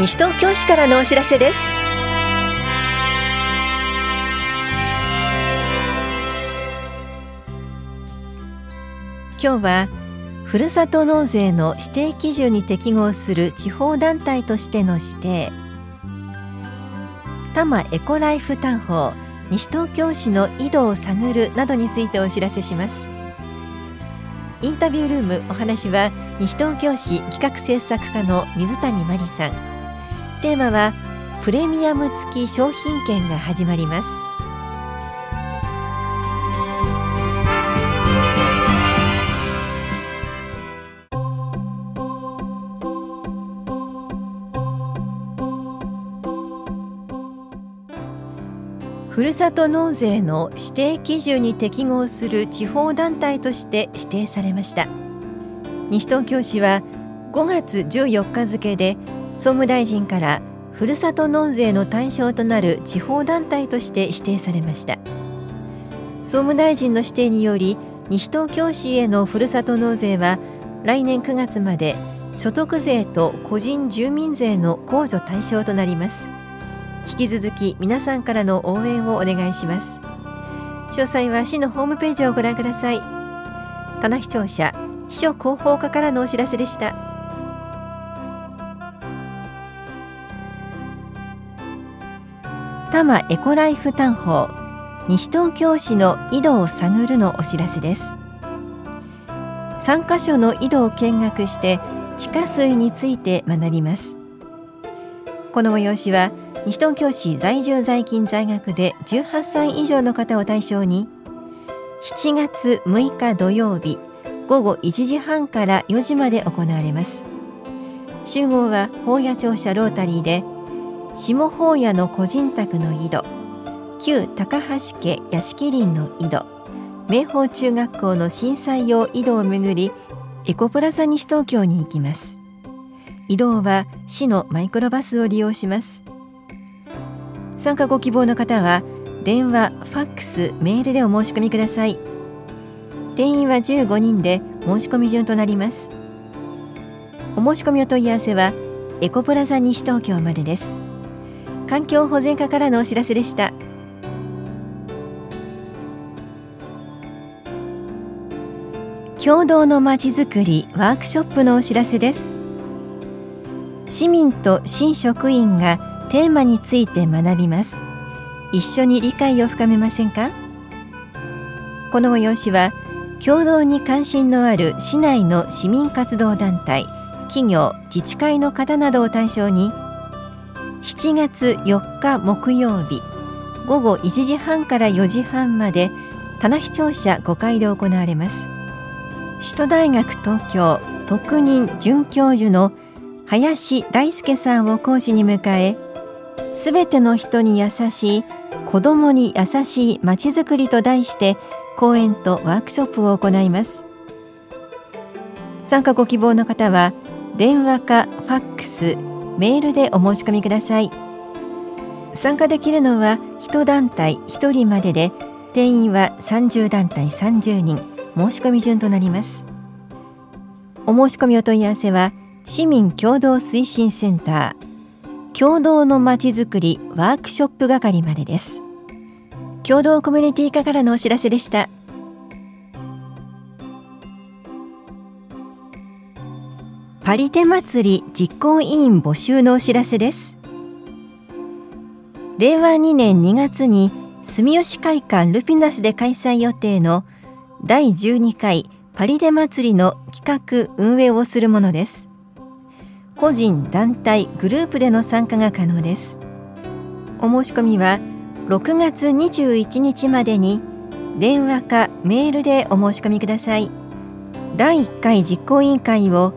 西東京市からのお知らせです。今日はふるさと納税の指定基準に適合する地方団体としての指定。多摩エコライフ担保西東京市の井戸を探るなどについてお知らせします。インタビュールームお話は西東京市企画制作課の水谷真理さん。テーマはプレミアム付き商品券が始まります。ふるさと納税の指定基準に適合する地方団体として指定されました。西東京市は5月14日付で総務大臣からふるさと納税の対象となる地方団体として指定されました。総務大臣の指定により西東京市へのふるさと納税は来年9月まで所得税と個人住民税の控除対象となります。引き続き皆さんからの応援をお願いします。詳細は市のホームページをご覧ください。棚視聴者秘書広報課からのお知らせでした。多摩エコライフ担保西東京市の井戸を探るのお知らせです。3カ所の井戸を見学して地下水について学びます。この催しは西東京市在住在勤在学で18歳以上の方を対象に7月6日土曜日午後1時半から4時まで行われます。集合は法屋庁舎ロータリーで下法屋の個人宅の井戸。旧高橋家屋敷林の井戸。明宝中学校の震災用井戸をめぐりエコプラザ西東京に行きます。移動は市のマイクロバスを利用します。参加ご希望の方は電話、ファックス、メールでお申し込みください。定員は15人で申し込み順となります。お申し込みお問い合わせはエコプラザ西東京までです。環境保全課からのお知らせでした。共同のまちづくりワークショップのお知らせです。市民と市職員がテーマについて学びます。一緒に理解を深めませんか？この催しは共同に関心のある市内の市民活動団体企業自治会の方などを対象に7月4日木曜日午後1時半から4時半まで棚視聴者5階で行われます。首都大学東京特任准教授の林大輔さんを講師に迎えすべての人に優しい子どもに優しいまちづくりと題して講演とワークショップを行います。参加ご希望の方は電話かファックスメールでお申し込みください。参加できるのは1団体1人までで定員は30団体30人。申し込み順となります。お申し込みお問い合わせは市民共同推進センター共同のまちづくりワークショップ係までです。共同コミュニティ課からのお知らせでした。パリテ祭り実行委員募集のお知らせです。令和2年2月に住吉会館ルピナスで開催予定の第12回パリデ祭りの企画運営をするものです。個人団体グループでの参加が可能です。お申し込みは6月21日までに電話かメールでお申し込みください。第1回実行委員会を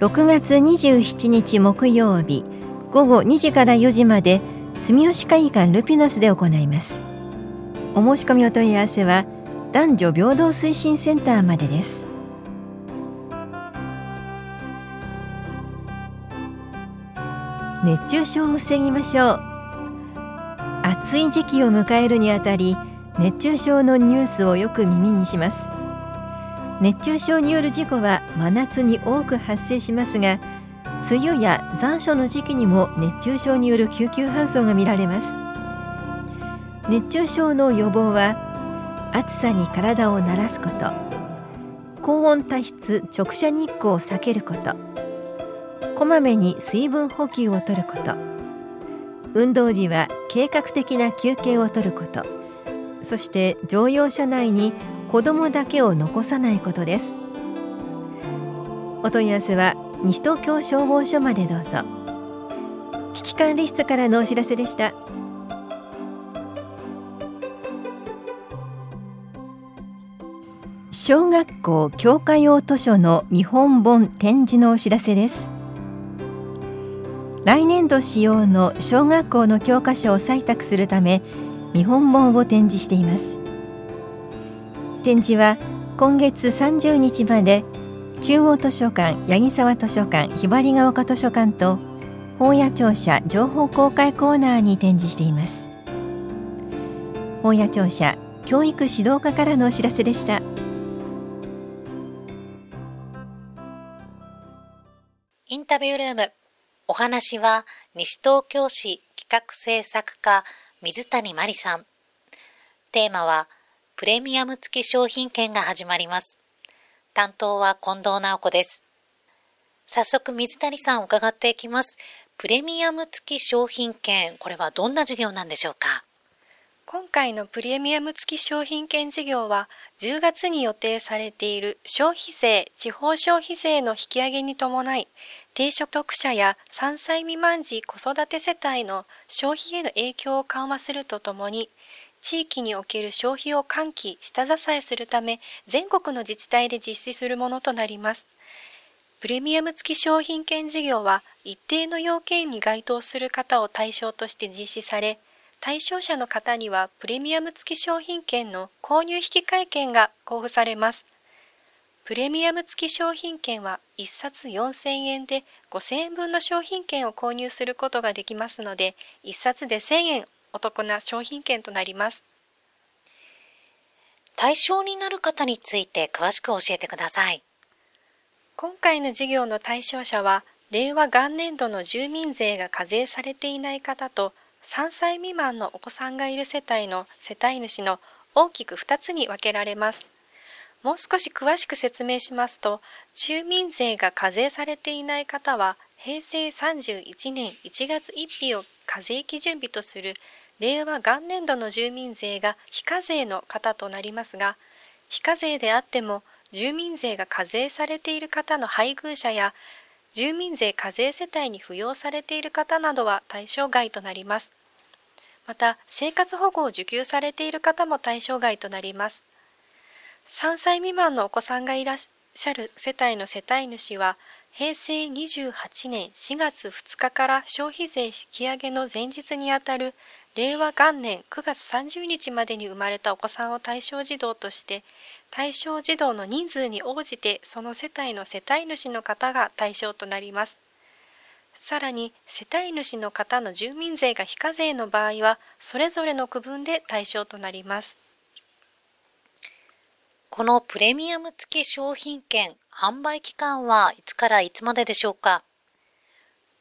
6月27日木曜日午後2時から4時まで住吉会館ルピナスで行います。お申し込みお問い合わせは男女平等推進センターまでです。熱中症を防ぎましょう。暑い時期を迎えるにあたり熱中症のニュースをよく耳にします。熱中症による事故は真夏に多く発生しますが梅雨や残暑の時期にも熱中症による救急搬送が見られます。熱中症の予防は暑さに体を慣らすこと高温多湿直射日光を避けることこまめに水分補給をとること運動時は計画的な休憩をとることそして乗用車内に子どだけを残さないことです。お問い合わせは西東京消防署までどうぞ。危機管理室からのお知らせでした。小学校教科用図書の見本本展示のお知らせです。来年度使用の小学校の教科書を採択するため見本本を展示しています。展示は今月30日まで中央図書館八木沢図書館ひばりが丘図書館と本屋庁舎情報公開コーナーに展示しています本屋庁舎教育指導課からのお知らせでしたインタビュールームお話は西東京市企画制作課水谷真理さん。テーマはプレミアム付き商品券が始まります。担当は近藤直子です。早速水谷さん伺っていきます。プレミアム付き商品券、これはどんな事業なんでしょうか？今回のプレミアム付き商品券事業は10月に予定されている消費税、地方消費税の引き上げに伴い低所得者や3歳未満児子育て世帯の消費への影響を緩和するとともに、地域における消費を喚起、下支えするため、全国の自治体で実施するものとなります。プレミアム付き商品券事業は、一定の要件に該当する方を対象として実施され、対象者の方にはプレミアム付き商品券の購入引換券が交付されます。プレミアム付き商品券は1冊4000円で5000円分の商品券を購入することができますので1冊で1000円お得な商品券となります。対象になる方について詳しく教えてください。今回の事業の対象者は令和元年度の住民税が課税されていない方と3歳未満のお子さんがいる世帯の世帯主の大きく2つに分けられます。もう少し詳しく説明しますと、住民税が課税されていない方は、平成31年1月1日を課税基準日とする令和元年度の住民税が非課税の方となりますが、非課税であっても住民税が課税されている方の配偶者や住民税課税世帯に扶養されている方などは対象外となります。また、生活保護を受給されている方も対象外となります。3歳未満のお子さんがいらっしゃる世帯の世帯主は平成28年4月2日から消費税引き上げの前日にあたる令和元年9月30日までに生まれたお子さんを対象児童として対象児童の人数に応じてその世帯の世帯主の方が対象となります。さらに世帯主の方の住民税が非課税の場合はそれぞれの区分で対象となります。このプレミアム付き商品券販売期間はいつからいつまででしょうか？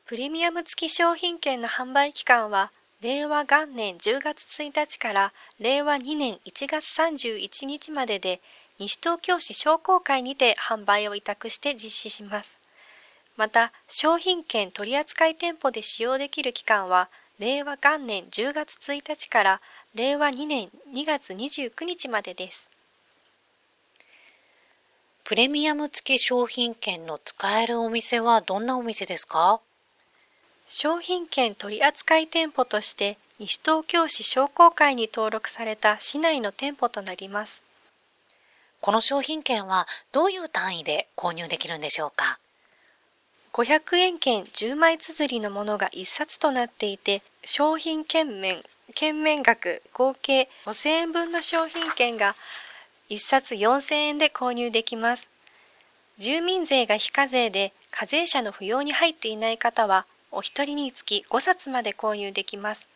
プレミアム付き商品券の販売期間は令和元年10月1日から令和2年1月31日までで西東京市商工会にて販売を委託して実施します。また、商品券取扱店舗で使用できる期間は令和元年10月1日から令和2年2月29日までです。プレミアム付き商品券の使えるお店はどんなお店ですか？商品券取扱店舗として西東京市商工会に登録された市内の店舗となります。この商品券はどういう単位で購入できるんでしょうか？500円券10枚綴りのものが1冊となっていて、商品券面、券面額合計5000円分の商品券が1冊4000円で購入できます。住民税が非課税で課税者の扶養に入っていない方は、お一人につき5冊まで購入できます。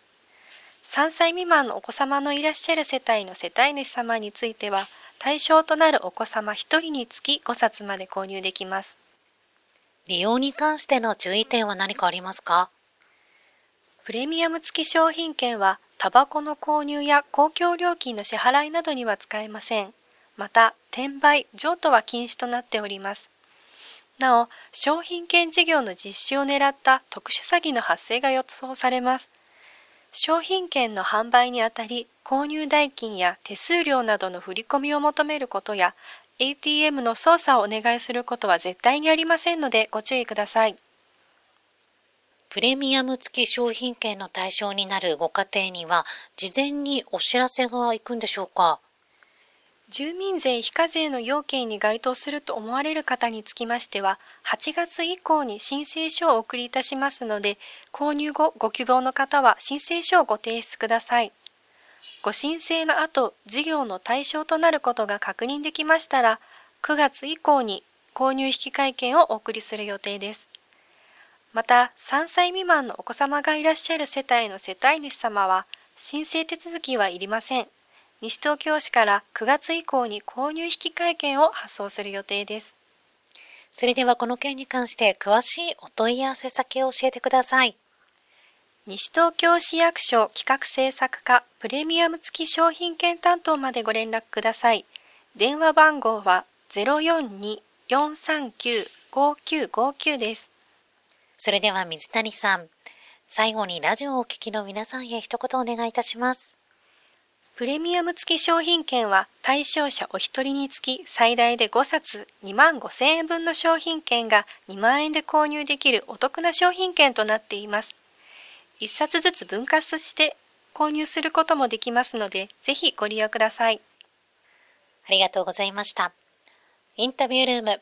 3歳未満のお子様のいらっしゃる世帯の世帯主様については、対象となるお子様1人につき5冊まで購入できます。利用に関しての注意点は何かありますか？プレミアム付き商品券はタバコの購入や公共料金の支払いなどには使えません。また、転売、譲渡は禁止となっております。なお、商品券事業の実施を狙った特殊詐欺の発生が予想されます。商品券の販売にあたり、購入代金や手数料などの振り込みを求めることや、ATM の操作をお願いすることは絶対にありませんのでご注意ください。プレミアム付き商品券の対象になるご家庭には、事前にお知らせが行くんでしょうか？住民税非課税の要件に該当すると思われる方につきましては、8月以降に申請書をお送りいたしますので、購入後ご希望の方は申請書をご提出ください。ご申請の後、事業の対象となることが確認できましたら、9月以降に購入引換券をお送りする予定です。また、3歳未満のお子様がいらっしゃる世帯の世帯主様は、申請手続きはいりません。西東京市から9月以降に購入引換券を発送する予定です。それではこの件に関して詳しいお問い合わせ先を教えてください。西東京市役所企画制作課プレミアム付き商品券担当までご連絡ください。電話番号は042-439-5959です。それでは水谷さん、最後にラジオをお聞きの皆さんへ一言お願いいたします。プレミアム付き商品券は対象者お一人につき最大で5冊2万5千円分の商品券が2万円で購入できるお得な商品券となっています。1冊ずつ分割して購入することもできますので、ぜひご利用ください。ありがとうございました。インタビュールーム。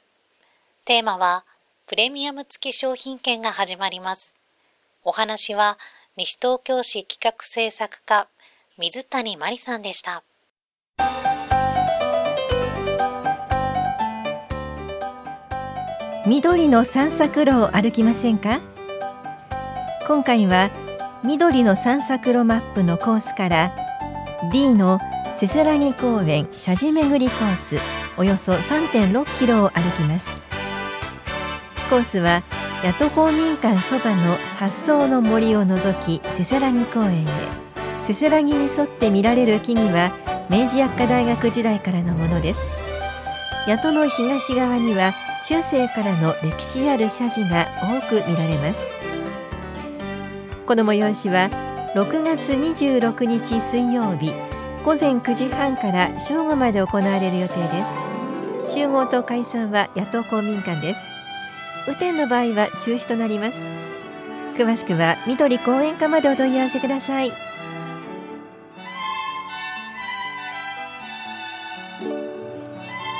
テーマは、プレミアム付き商品券が始まります。お話は、西東京市企画制作課水谷真理さんでした。緑の散策路を歩きませんか？今回は緑の散策路マップのコースから D のせせらぎ公園社寺巡りコースおよそ3.6キロを歩きます。コースは八戸公民館そばの発想の森を除きせせらぎ公園へ。せせらぎに沿って見られる木々は明治薬科大学時代からのものです。谷戸の東側には中世からの歴史ある社寺が多く見られます。この催しは6月26日水曜日午前9時半から正午まで行われる予定です。集合と解散は野党公民館です。雨天の場合は中止となります。詳しくは緑公園課までお問い合わせください。